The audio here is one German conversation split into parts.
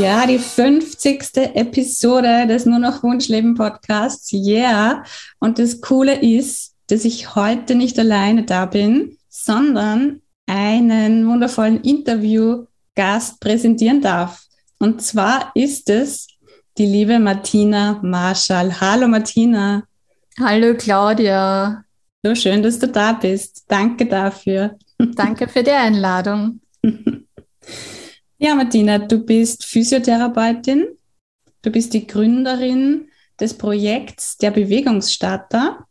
Ja, die 50. Episode des Nur noch Wunschleben Podcasts. Yeah. Und das Coole ist, dass ich heute nicht alleine da bin, sondern einen wundervollen Interviewgast präsentieren darf. Und zwar ist es die liebe Martina Marschall. Hallo Martina. Hallo Claudia. So schön, dass du da bist. Danke dafür. Danke für die Einladung. Ja, Martina, du bist Physiotherapeutin. Du bist die Gründerin des Projekts der Bewegungsstarter.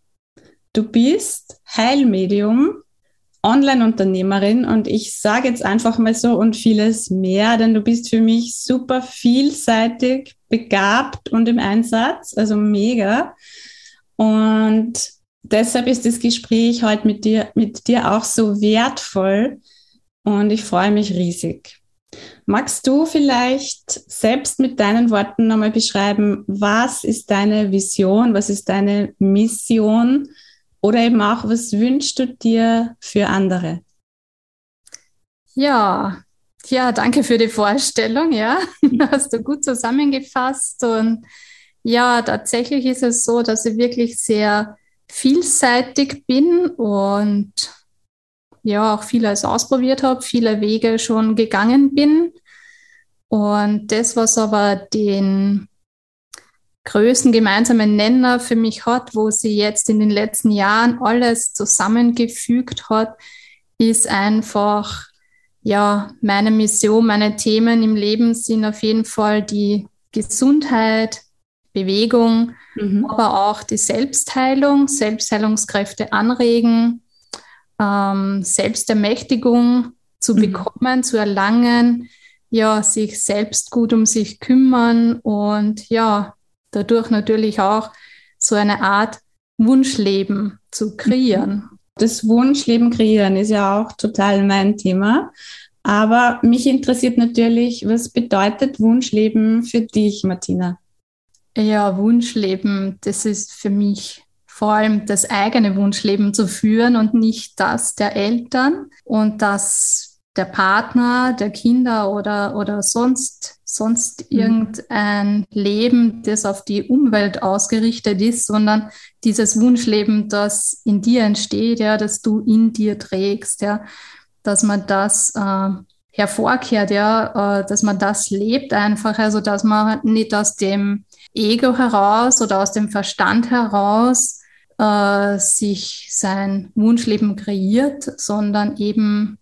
Du bist Heilmedium, Online-Unternehmerin und ich sage jetzt einfach mal so und vieles mehr, denn du bist für mich super vielseitig, begabt und im Einsatz, also mega. Und deshalb ist das Gespräch heute mit dir, mit dir auch so wertvoll und ich freue mich riesig. Magst du vielleicht selbst mit deinen Worten nochmal beschreiben, was ist deine Vision, was ist deine Mission oder eben auch, was wünschst du dir für andere? Ja, ja, danke für die Vorstellung, ja. Hast du gut zusammengefasst und ja, tatsächlich ist es so, dass ich wirklich sehr vielseitig bin und ja auch vieles ausprobiert habe, viele Wege schon gegangen bin. Und das, was aber den größten gemeinsamen Nenner für mich hat, wo sie jetzt in den letzten Jahren alles zusammengefügt hat, ist einfach, ja, meine Mission, meine Themen im Leben sind auf jeden Fall die Gesundheit, Bewegung, mhm. aber auch die Selbstheilung, Selbstheilungskräfte anregen, ähm, Selbstermächtigung zu mhm. bekommen, zu erlangen, ja, sich selbst gut um sich kümmern und ja, dadurch natürlich auch so eine Art Wunschleben zu kreieren. Das Wunschleben kreieren ist ja auch total mein Thema. Aber mich interessiert natürlich, was bedeutet Wunschleben für dich, Martina? Ja, Wunschleben, das ist für mich vor allem das eigene Wunschleben zu führen und nicht das der Eltern und das der Partner, der Kinder oder, oder sonst, sonst mhm. irgendein Leben, das auf die Umwelt ausgerichtet ist, sondern dieses Wunschleben, das in dir entsteht, ja, das du in dir trägst, ja, dass man das äh, hervorkehrt, ja, äh, dass man das lebt einfach, also dass man nicht aus dem Ego heraus oder aus dem Verstand heraus äh, sich sein Wunschleben kreiert, sondern eben,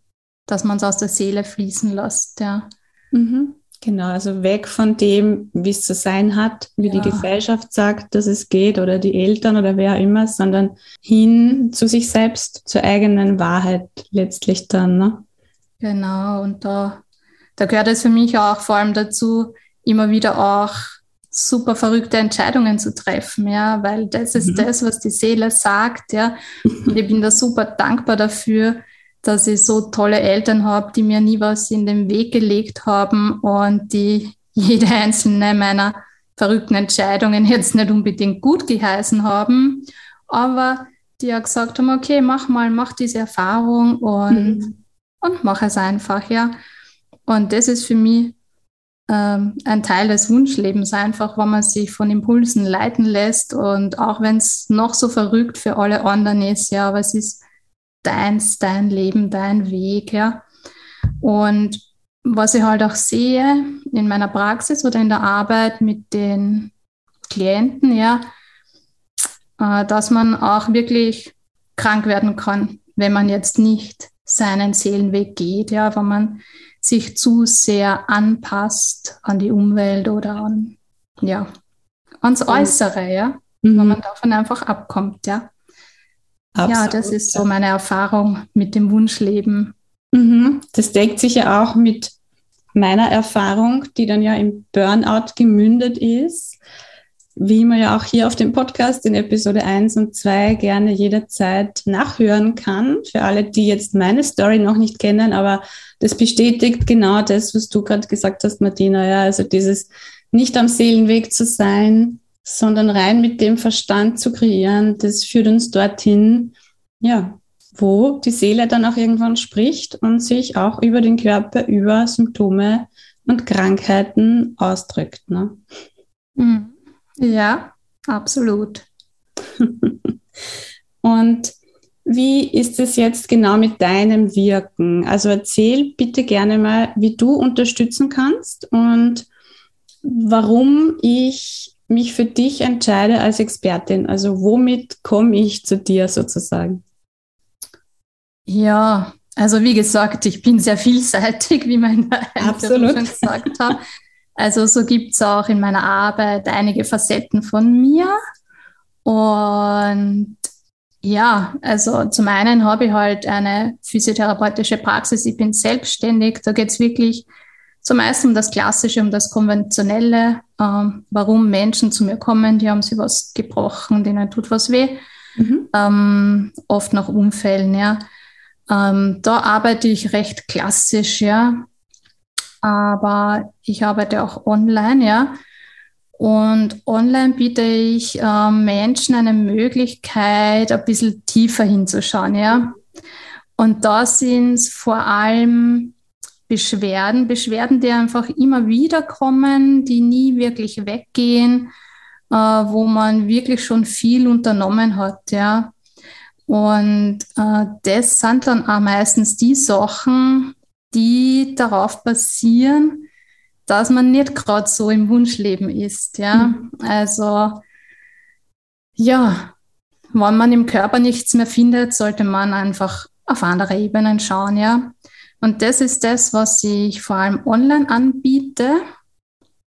dass man es aus der Seele fließen lässt. Ja. Mhm. Genau, also weg von dem, wie es zu sein hat, wie ja. die Gesellschaft sagt, dass es geht oder die Eltern oder wer immer, sondern hin zu sich selbst, zur eigenen Wahrheit letztlich dann. Ne? Genau, und da, da gehört es für mich auch vor allem dazu, immer wieder auch super verrückte Entscheidungen zu treffen, ja, weil das ist mhm. das, was die Seele sagt, ja. Und ich bin da super dankbar dafür, dass ich so tolle Eltern habe, die mir nie was in den Weg gelegt haben und die jede einzelne meiner verrückten Entscheidungen jetzt nicht unbedingt gut geheißen haben, aber die ja gesagt haben, okay, mach mal, mach diese Erfahrung und, mhm. und mach es einfach, ja. Und das ist für mich ein Teil des Wunschlebens einfach, wenn man sich von Impulsen leiten lässt und auch wenn es noch so verrückt für alle anderen ist, ja, aber es ist deins, dein Leben, dein Weg, ja. Und was ich halt auch sehe in meiner Praxis oder in der Arbeit mit den Klienten, ja, äh, dass man auch wirklich krank werden kann, wenn man jetzt nicht seinen Seelenweg geht, ja, wenn man sich zu sehr anpasst an die Umwelt oder an, ja, ans Äußere, ja, mhm. wenn man davon einfach abkommt, ja. Absolut, ja, das ist so meine Erfahrung mit dem Wunschleben. Mhm. Das deckt sich ja auch mit meiner Erfahrung, die dann ja im Burnout gemündet ist wie man ja auch hier auf dem Podcast in Episode 1 und 2 gerne jederzeit nachhören kann. Für alle, die jetzt meine Story noch nicht kennen, aber das bestätigt genau das, was du gerade gesagt hast, Martina. Ja, also dieses nicht am Seelenweg zu sein, sondern rein mit dem Verstand zu kreieren, das führt uns dorthin, ja, wo die Seele dann auch irgendwann spricht und sich auch über den Körper, über Symptome und Krankheiten ausdrückt. Ne? Mhm. Ja, absolut. Und wie ist es jetzt genau mit deinem Wirken? Also erzähl bitte gerne mal, wie du unterstützen kannst und warum ich mich für dich entscheide als Expertin. Also womit komme ich zu dir sozusagen? Ja, also wie gesagt, ich bin sehr vielseitig, wie mein Absolut. schon gesagt hat. Also so gibt es auch in meiner Arbeit einige Facetten von mir. Und ja, also zum einen habe ich halt eine physiotherapeutische Praxis, ich bin selbstständig, da geht es wirklich zumeist um das Klassische, um das Konventionelle, ähm, warum Menschen zu mir kommen, die haben sich was gebrochen, denen tut was weh, mhm. ähm, oft nach Unfällen, ja. Ähm, da arbeite ich recht klassisch, ja aber ich arbeite auch online, ja. Und online biete ich äh, Menschen eine Möglichkeit, ein bisschen tiefer hinzuschauen, ja. Und da sind es vor allem Beschwerden, Beschwerden, die einfach immer wieder kommen, die nie wirklich weggehen, äh, wo man wirklich schon viel unternommen hat, ja. Und äh, das sind dann auch meistens die Sachen, die darauf basieren, dass man nicht gerade so im Wunschleben ist. Ja, mhm. also ja, wenn man im Körper nichts mehr findet, sollte man einfach auf andere Ebenen schauen. Ja, und das ist das, was ich vor allem online anbiete,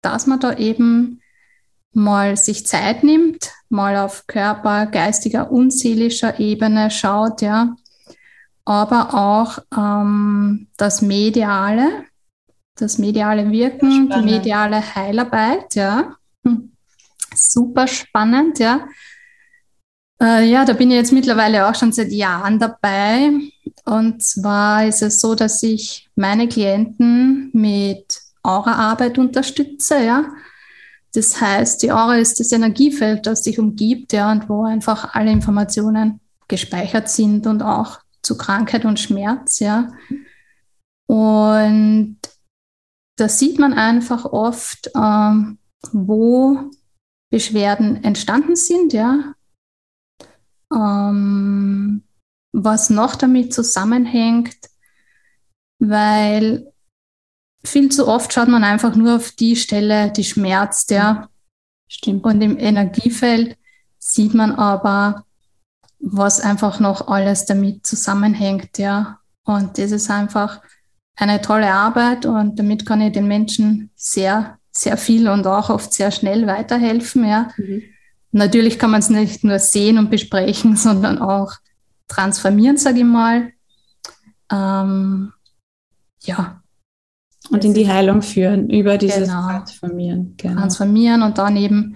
dass man da eben mal sich Zeit nimmt, mal auf Körper, geistiger und seelischer Ebene schaut, ja, aber auch ähm, das Mediale, das mediale Wirken, die mediale Heilarbeit, ja. Hm. Super spannend, ja. Äh, ja, da bin ich jetzt mittlerweile auch schon seit Jahren dabei. Und zwar ist es so, dass ich meine Klienten mit Aura-Arbeit unterstütze, ja. Das heißt, die Aura ist das Energiefeld, das sich umgibt, ja, und wo einfach alle Informationen gespeichert sind und auch zu Krankheit und Schmerz, ja. Und da sieht man einfach oft, ähm, wo Beschwerden entstanden sind, ja. Ähm, was noch damit zusammenhängt, weil viel zu oft schaut man einfach nur auf die Stelle, die schmerzt, ja. Stimmt. Und im Energiefeld sieht man aber was einfach noch alles damit zusammenhängt, ja. Und das ist einfach eine tolle Arbeit und damit kann ich den Menschen sehr, sehr viel und auch oft sehr schnell weiterhelfen, ja. Mhm. Natürlich kann man es nicht nur sehen und besprechen, sondern auch transformieren, sage ich mal. Ähm, ja. Und in die Heilung führen, über dieses genau. Transformieren. Genau. Transformieren und dann eben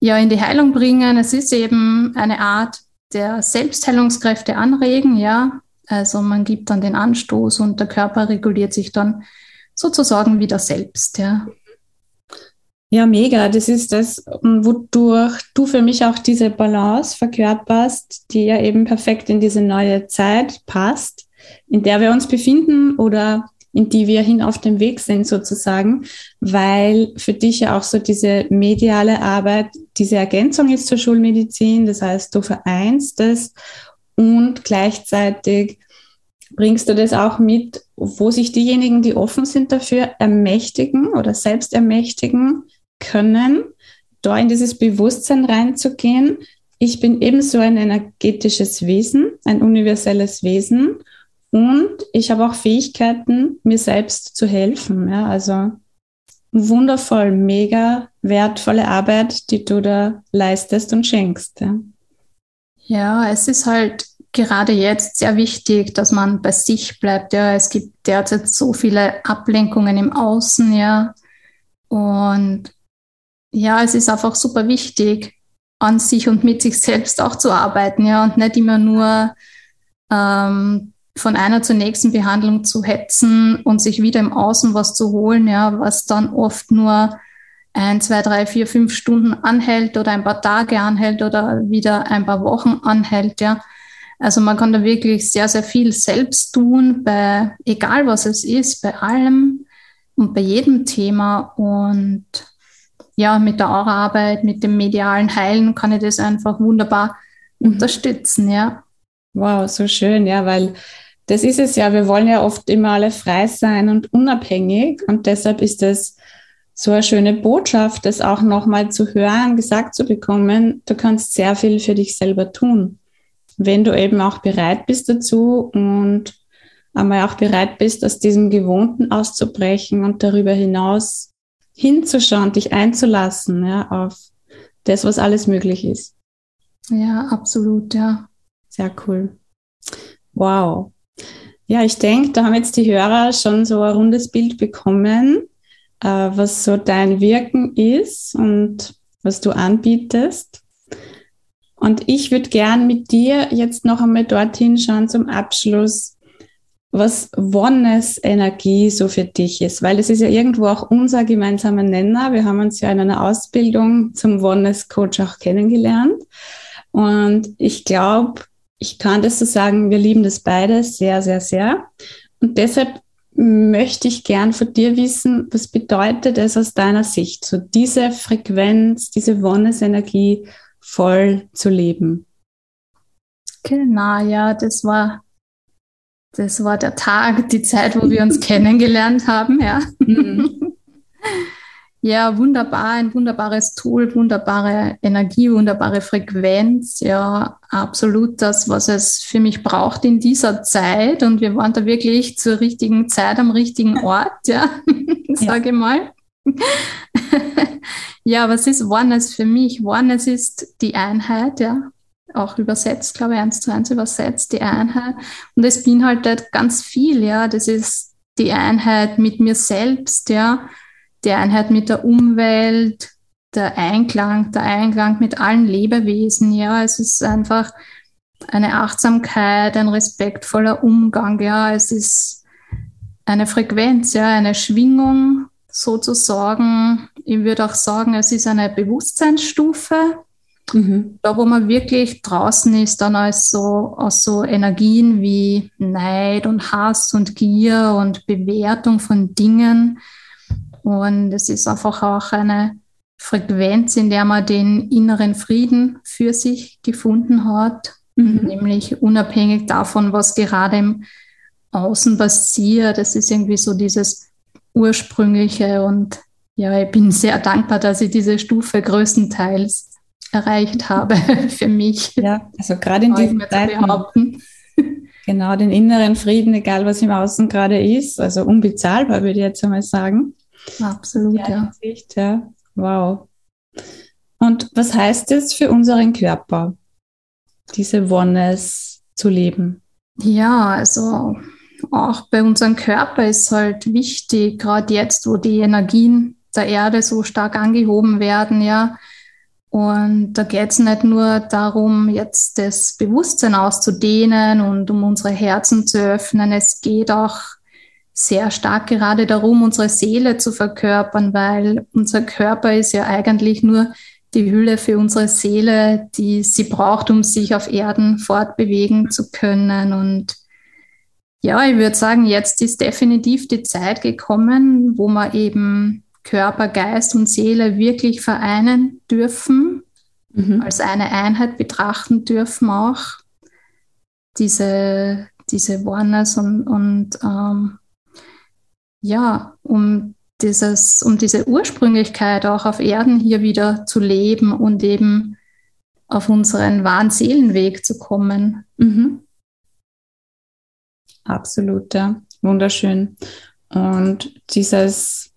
ja in die Heilung bringen. Es ist eben eine Art der Selbstheilungskräfte anregen, ja. Also man gibt dann den Anstoß und der Körper reguliert sich dann sozusagen wieder selbst, ja. Ja, mega. Das ist das, wodurch du für mich auch diese Balance verkörperst, die ja eben perfekt in diese neue Zeit passt, in der wir uns befinden oder in die wir hin auf dem Weg sind sozusagen, weil für dich ja auch so diese mediale Arbeit diese Ergänzung ist zur Schulmedizin. Das heißt, du vereinst es und gleichzeitig bringst du das auch mit, wo sich diejenigen, die offen sind dafür, ermächtigen oder selbst ermächtigen können, da in dieses Bewusstsein reinzugehen. Ich bin ebenso ein energetisches Wesen, ein universelles Wesen und ich habe auch Fähigkeiten, mir selbst zu helfen. Ja, also wundervoll, mega wertvolle Arbeit, die du da leistest und schenkst. Ja, ja es ist halt gerade jetzt sehr wichtig, dass man bei sich bleibt. Ja, es gibt derzeit so viele Ablenkungen im Außen, ja. Und ja, es ist einfach super wichtig, an sich und mit sich selbst auch zu arbeiten, ja, und nicht immer nur ähm, von einer zur nächsten Behandlung zu hetzen und sich wieder im Außen was zu holen, ja, was dann oft nur ein, zwei, drei, vier, fünf Stunden anhält oder ein paar Tage anhält oder wieder ein paar Wochen anhält, ja. Also man kann da wirklich sehr, sehr viel selbst tun, bei egal was es ist, bei allem und bei jedem Thema. Und ja, mit der Aura-Arbeit, mit dem medialen Heilen kann ich das einfach wunderbar mhm. unterstützen, ja. Wow, so schön, ja, weil das ist es ja. Wir wollen ja oft immer alle frei sein und unabhängig. Und deshalb ist es so eine schöne Botschaft, das auch nochmal zu hören, gesagt zu bekommen. Du kannst sehr viel für dich selber tun, wenn du eben auch bereit bist dazu und einmal auch bereit bist, aus diesem Gewohnten auszubrechen und darüber hinaus hinzuschauen, dich einzulassen, ja, auf das, was alles möglich ist. Ja, absolut, ja. Sehr cool. Wow. Ja, ich denke, da haben jetzt die Hörer schon so ein rundes Bild bekommen, äh, was so dein Wirken ist und was du anbietest. Und ich würde gern mit dir jetzt noch einmal dorthin schauen zum Abschluss, was Oneness Energie so für dich ist, weil das ist ja irgendwo auch unser gemeinsamer Nenner. Wir haben uns ja in einer Ausbildung zum Oneness Coach auch kennengelernt. Und ich glaube, ich kann das so sagen, wir lieben das beide sehr, sehr, sehr. Und deshalb möchte ich gern von dir wissen, was bedeutet es aus deiner Sicht, so diese Frequenz, diese Oneness-Energie voll zu leben? Genau, ja, das war, das war der Tag, die Zeit, wo wir uns kennengelernt haben, ja. Mhm. Ja, wunderbar, ein wunderbares Tool, wunderbare Energie, wunderbare Frequenz. Ja, absolut das, was es für mich braucht in dieser Zeit. Und wir waren da wirklich zur richtigen Zeit am richtigen Ort, ja, sage ja. mal. ja, was ist Oneness für mich? Oneness ist die Einheit, ja, auch übersetzt, glaube ich, eins zu eins übersetzt, die Einheit. Und es beinhaltet ganz viel, ja. Das ist die Einheit mit mir selbst, ja die Einheit mit der Umwelt, der Einklang, der Einklang mit allen Lebewesen. Ja, es ist einfach eine Achtsamkeit, ein respektvoller Umgang. Ja, es ist eine Frequenz, ja, eine Schwingung sozusagen. Ich würde auch sagen, es ist eine Bewusstseinsstufe. Mhm. Da, wo man wirklich draußen ist, dann als so, aus so Energien wie Neid und Hass und Gier und Bewertung von Dingen und es ist einfach auch eine Frequenz, in der man den inneren Frieden für sich gefunden hat, mhm. nämlich unabhängig davon, was gerade im Außen passiert. Es ist irgendwie so dieses ursprüngliche und ja, ich bin sehr dankbar, dass ich diese Stufe größtenteils erreicht habe für mich. Ja, also gerade in diesen Zeiten. Genau, den inneren Frieden, egal was im Außen gerade ist, also unbezahlbar, würde ich jetzt einmal sagen. Absolut, ja. Hinsicht, ja. Wow. Und was heißt es für unseren Körper, diese Oneness zu leben? Ja, also auch bei unserem Körper ist halt wichtig, gerade jetzt, wo die Energien der Erde so stark angehoben werden, ja. Und da geht es nicht nur darum, jetzt das Bewusstsein auszudehnen und um unsere Herzen zu öffnen. Es geht auch sehr stark gerade darum, unsere Seele zu verkörpern, weil unser Körper ist ja eigentlich nur die Hülle für unsere Seele, die sie braucht, um sich auf Erden fortbewegen zu können. Und ja, ich würde sagen, jetzt ist definitiv die Zeit gekommen, wo wir eben Körper, Geist und Seele wirklich vereinen dürfen, mhm. als eine Einheit betrachten dürfen auch. Diese, diese Oneness und, und ähm, ja, um dieses, um diese Ursprünglichkeit auch auf Erden hier wieder zu leben und eben auf unseren wahren Seelenweg zu kommen. Mhm. Absolut, ja. Wunderschön. Und dieses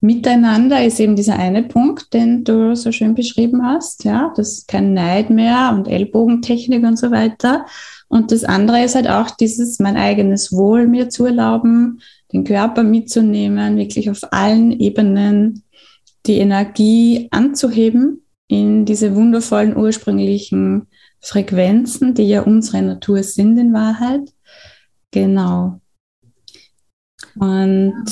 Miteinander ist eben dieser eine Punkt, den du so schön beschrieben hast. Ja, das ist kein Neid mehr und Ellbogentechnik und so weiter. Und das andere ist halt auch dieses, mein eigenes Wohl mir zu erlauben, den Körper mitzunehmen, wirklich auf allen Ebenen die Energie anzuheben in diese wundervollen ursprünglichen Frequenzen, die ja unsere Natur sind in Wahrheit. Genau. Und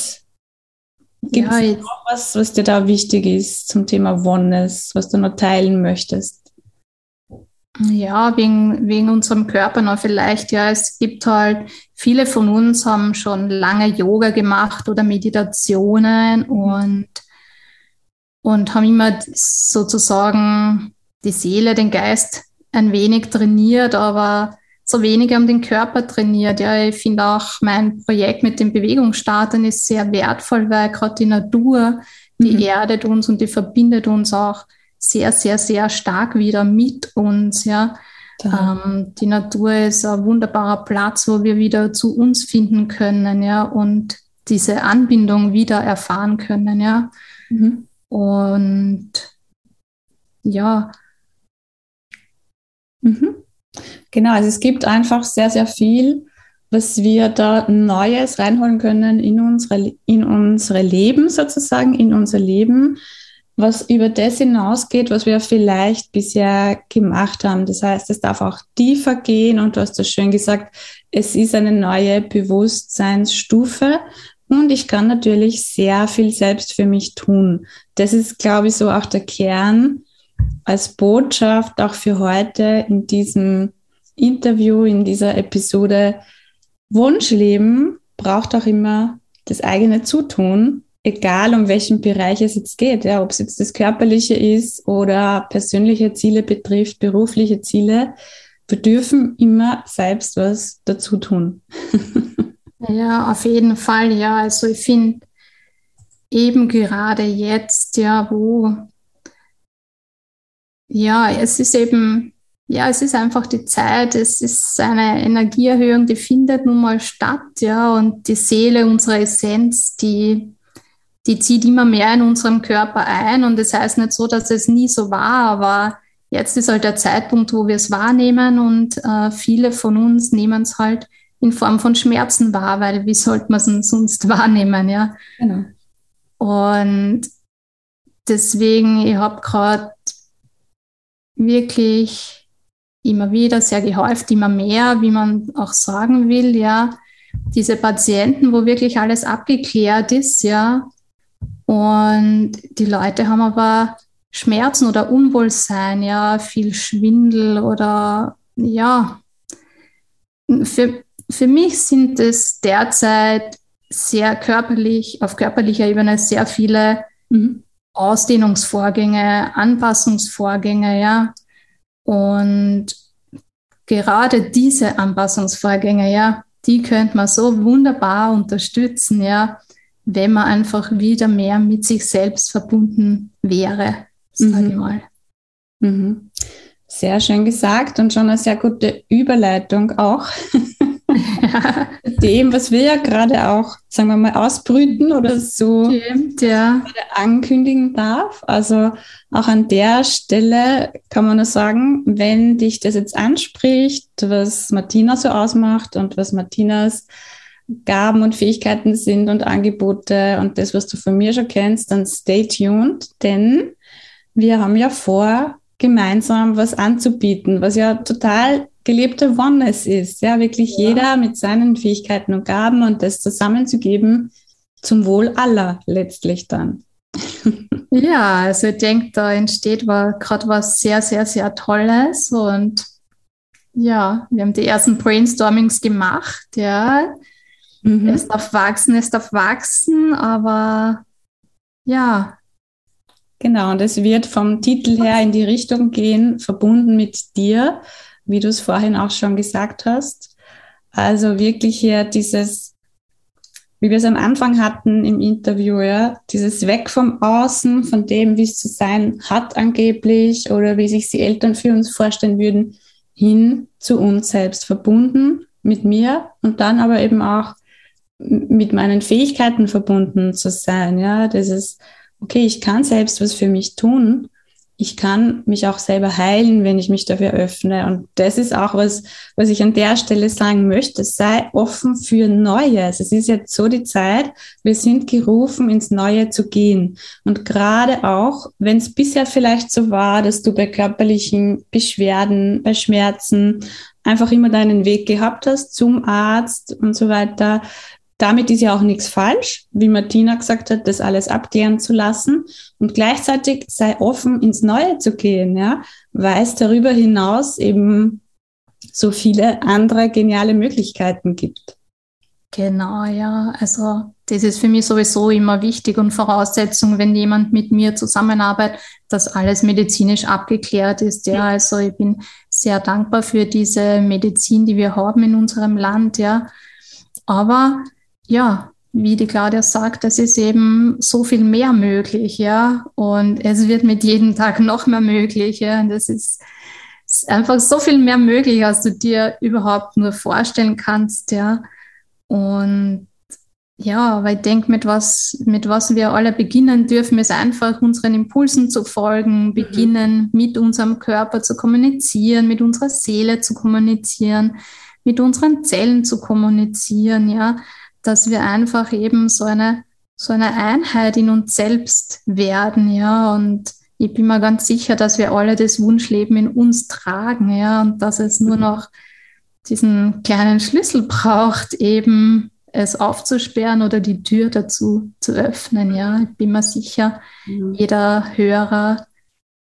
gibt es ja, noch was, was dir da wichtig ist zum Thema Oneness, was du noch teilen möchtest? Ja, wegen, wegen unserem Körper noch vielleicht. Ja, es gibt halt, viele von uns haben schon lange Yoga gemacht oder Meditationen mhm. und, und haben immer sozusagen die Seele, den Geist ein wenig trainiert, aber so wenig haben den Körper trainiert. Ja, ich finde auch mein Projekt mit den Bewegungsstartern ist sehr wertvoll, weil gerade die Natur, die mhm. erdet uns und die verbindet uns auch sehr, sehr, sehr stark wieder mit uns. Ja. Ähm, die Natur ist ein wunderbarer Platz, wo wir wieder zu uns finden können, ja, und diese Anbindung wieder erfahren können, ja. Mhm. Und ja. Mhm. Genau, also es gibt einfach sehr, sehr viel, was wir da Neues reinholen können in unsere, in unsere Leben sozusagen, in unser Leben, was über das hinausgeht, was wir vielleicht bisher gemacht haben. Das heißt, es darf auch tiefer gehen und du hast das schön gesagt, es ist eine neue Bewusstseinsstufe und ich kann natürlich sehr viel selbst für mich tun. Das ist, glaube ich, so auch der Kern als Botschaft auch für heute in diesem Interview, in dieser Episode. Wunschleben braucht auch immer das eigene Zutun, egal um welchen Bereich es jetzt geht, ja, ob es jetzt das Körperliche ist oder persönliche Ziele betrifft, berufliche Ziele. Wir dürfen immer selbst was dazu tun. ja, auf jeden Fall, ja. Also ich finde eben gerade jetzt, ja, wo ja, es ist eben, ja, es ist einfach die Zeit, es ist eine Energieerhöhung, die findet nun mal statt, ja, und die Seele, unsere Essenz, die, die zieht immer mehr in unserem Körper ein und das heißt nicht so, dass es nie so war, aber jetzt ist halt der Zeitpunkt, wo wir es wahrnehmen und äh, viele von uns nehmen es halt in Form von Schmerzen wahr, weil wie sollte man es sonst wahrnehmen, ja. Genau. Und deswegen, ich habe gerade wirklich immer wieder sehr gehäuft, immer mehr, wie man auch sagen will, ja, diese Patienten, wo wirklich alles abgeklärt ist, ja, und die Leute haben aber Schmerzen oder Unwohlsein, ja, viel Schwindel oder ja. Für, für mich sind es derzeit sehr körperlich, auf körperlicher Ebene sehr viele mhm. Ausdehnungsvorgänge, Anpassungsvorgänge, ja. Und gerade diese Anpassungsvorgänge, ja, die könnte man so wunderbar unterstützen, ja, wenn man einfach wieder mehr mit sich selbst verbunden wäre, sage mhm. ich mal. Mhm. Sehr schön gesagt und schon eine sehr gute Überleitung auch dem, was wir ja gerade auch, sagen wir mal, ausbrüten oder so Stimmt, ja. ankündigen darf. Also auch an der Stelle kann man nur sagen, wenn dich das jetzt anspricht, was Martina so ausmacht und was Martinas Gaben und Fähigkeiten sind und Angebote und das, was du von mir schon kennst, dann stay tuned, denn wir haben ja vor, gemeinsam was anzubieten, was ja total gelebte Oneness ist. Ja, wirklich ja. jeder mit seinen Fähigkeiten und Gaben und das zusammenzugeben zum Wohl aller letztlich dann. ja, also ich denke, da entsteht gerade was sehr, sehr, sehr Tolles und ja, wir haben die ersten Brainstormings gemacht, ja. Mhm. Es darf wachsen, es darf wachsen, aber ja. Genau, und es wird vom Titel her in die Richtung gehen, verbunden mit dir, wie du es vorhin auch schon gesagt hast. Also wirklich hier dieses, wie wir es am Anfang hatten im Interview, ja, dieses Weg vom Außen, von dem, wie es zu sein hat angeblich oder wie sich die Eltern für uns vorstellen würden, hin zu uns selbst verbunden mit mir und dann aber eben auch mit meinen Fähigkeiten verbunden zu sein. Ja, das ist, okay, ich kann selbst was für mich tun ich kann mich auch selber heilen, wenn ich mich dafür öffne. Und das ist auch was, was ich an der Stelle sagen möchte. Sei offen für Neues. Es ist jetzt so die Zeit. Wir sind gerufen, ins Neue zu gehen. Und gerade auch, wenn es bisher vielleicht so war, dass du bei körperlichen Beschwerden, bei Schmerzen einfach immer deinen Weg gehabt hast zum Arzt und so weiter, damit ist ja auch nichts falsch, wie Martina gesagt hat, das alles abklären zu lassen und gleichzeitig sei offen, ins Neue zu gehen, ja, weil es darüber hinaus eben so viele andere geniale Möglichkeiten gibt. Genau, ja. Also das ist für mich sowieso immer wichtig und Voraussetzung, wenn jemand mit mir zusammenarbeitet, dass alles medizinisch abgeklärt ist. Ja, also ich bin sehr dankbar für diese Medizin, die wir haben in unserem Land. Ja, aber ja, wie die Claudia sagt, es ist eben so viel mehr möglich, ja. Und es wird mit jedem Tag noch mehr möglich, ja. Und es ist, ist einfach so viel mehr möglich, als du dir überhaupt nur vorstellen kannst, ja. Und ja, weil ich denke, mit was, mit was wir alle beginnen dürfen, ist einfach unseren Impulsen zu folgen, mhm. beginnen mit unserem Körper zu kommunizieren, mit unserer Seele zu kommunizieren, mit unseren Zellen zu kommunizieren, ja dass wir einfach eben so eine, so eine Einheit in uns selbst werden, ja, und ich bin mir ganz sicher, dass wir alle das Wunschleben in uns tragen, ja, und dass es nur noch diesen kleinen Schlüssel braucht, eben es aufzusperren oder die Tür dazu zu öffnen, ja. Ich bin mir sicher, mhm. jeder Hörer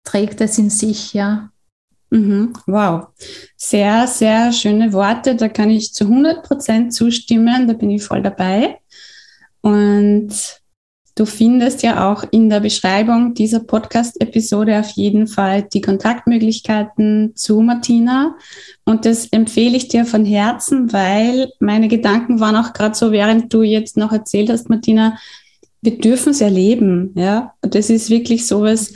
trägt es in sich, ja. Mhm. Wow, sehr, sehr schöne Worte. Da kann ich zu 100 Prozent zustimmen. Da bin ich voll dabei. Und du findest ja auch in der Beschreibung dieser Podcast-Episode auf jeden Fall die Kontaktmöglichkeiten zu Martina. Und das empfehle ich dir von Herzen, weil meine Gedanken waren auch gerade so, während du jetzt noch erzählt hast, Martina, wir dürfen es erleben. Ja, das ist wirklich sowas,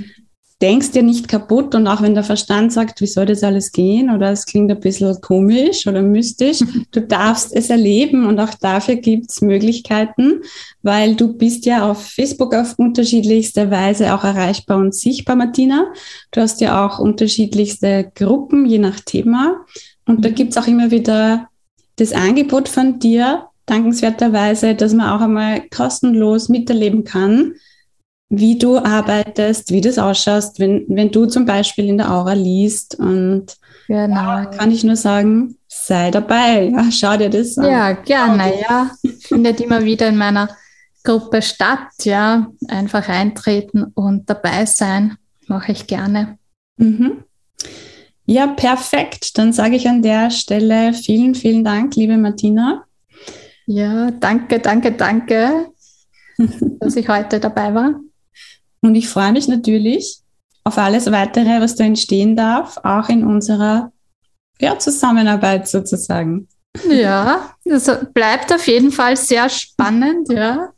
denkst dir nicht kaputt und auch wenn der Verstand sagt, wie soll das alles gehen oder es klingt ein bisschen komisch oder mystisch, du darfst es erleben und auch dafür gibt's Möglichkeiten, weil du bist ja auf Facebook auf unterschiedlichste Weise auch erreichbar und sichtbar, Martina. Du hast ja auch unterschiedlichste Gruppen, je nach Thema. Und da mhm. gibt's auch immer wieder das Angebot von dir, dankenswerterweise, dass man auch einmal kostenlos miterleben kann, wie du arbeitest, wie das ausschaust, wenn, wenn du zum Beispiel in der Aura liest. Und genau. ja, kann ich nur sagen, sei dabei. Ja, schau dir das an. Ja, gerne. Ja, findet immer wieder in meiner Gruppe statt. Ja, einfach eintreten und dabei sein. Mache ich gerne. Mhm. Ja, perfekt. Dann sage ich an der Stelle vielen, vielen Dank, liebe Martina. Ja, danke, danke, danke, dass ich heute dabei war. Und ich freue mich natürlich auf alles weitere, was da entstehen darf, auch in unserer ja, Zusammenarbeit sozusagen. Ja, das bleibt auf jeden Fall sehr spannend, ja.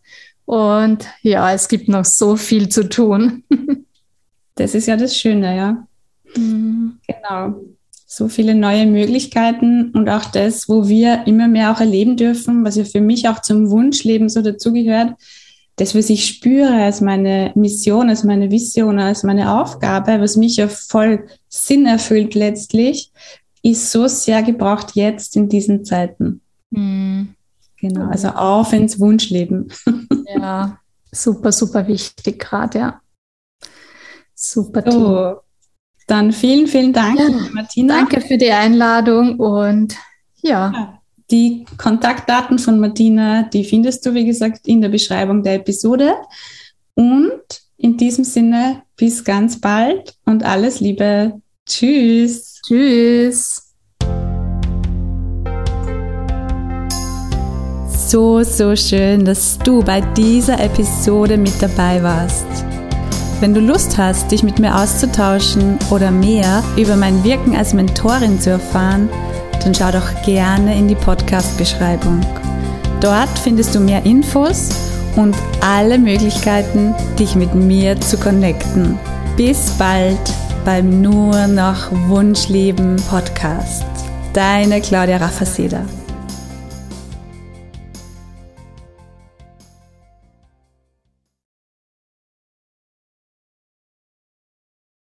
Und ja, es gibt noch so viel zu tun. Das ist ja das Schöne, ja. Mhm. Genau. So viele neue Möglichkeiten und auch das, wo wir immer mehr auch erleben dürfen, was ja für mich auch zum Wunschleben so dazugehört, das, was ich spüre als meine Mission, als meine Vision, als meine Aufgabe, was mich ja voll Sinn erfüllt letztlich, ist so sehr gebraucht jetzt in diesen Zeiten. Mhm. Genau, also auf ins Wunschleben. Ja, super, super wichtig gerade, ja. Super. So, dann vielen, vielen Dank, ja, Martina. Danke für die Einladung und ja. ja. Die Kontaktdaten von Martina, die findest du, wie gesagt, in der Beschreibung der Episode. Und in diesem Sinne, bis ganz bald und alles Liebe. Tschüss. Tschüss. So, so schön, dass du bei dieser Episode mit dabei warst. Wenn du Lust hast, dich mit mir auszutauschen oder mehr über mein Wirken als Mentorin zu erfahren, dann schau doch gerne in die Podcast-Beschreibung. Dort findest du mehr Infos und alle Möglichkeiten, dich mit mir zu connecten. Bis bald beim Nur noch Wunschleben Podcast. Deine Claudia Raffaseder.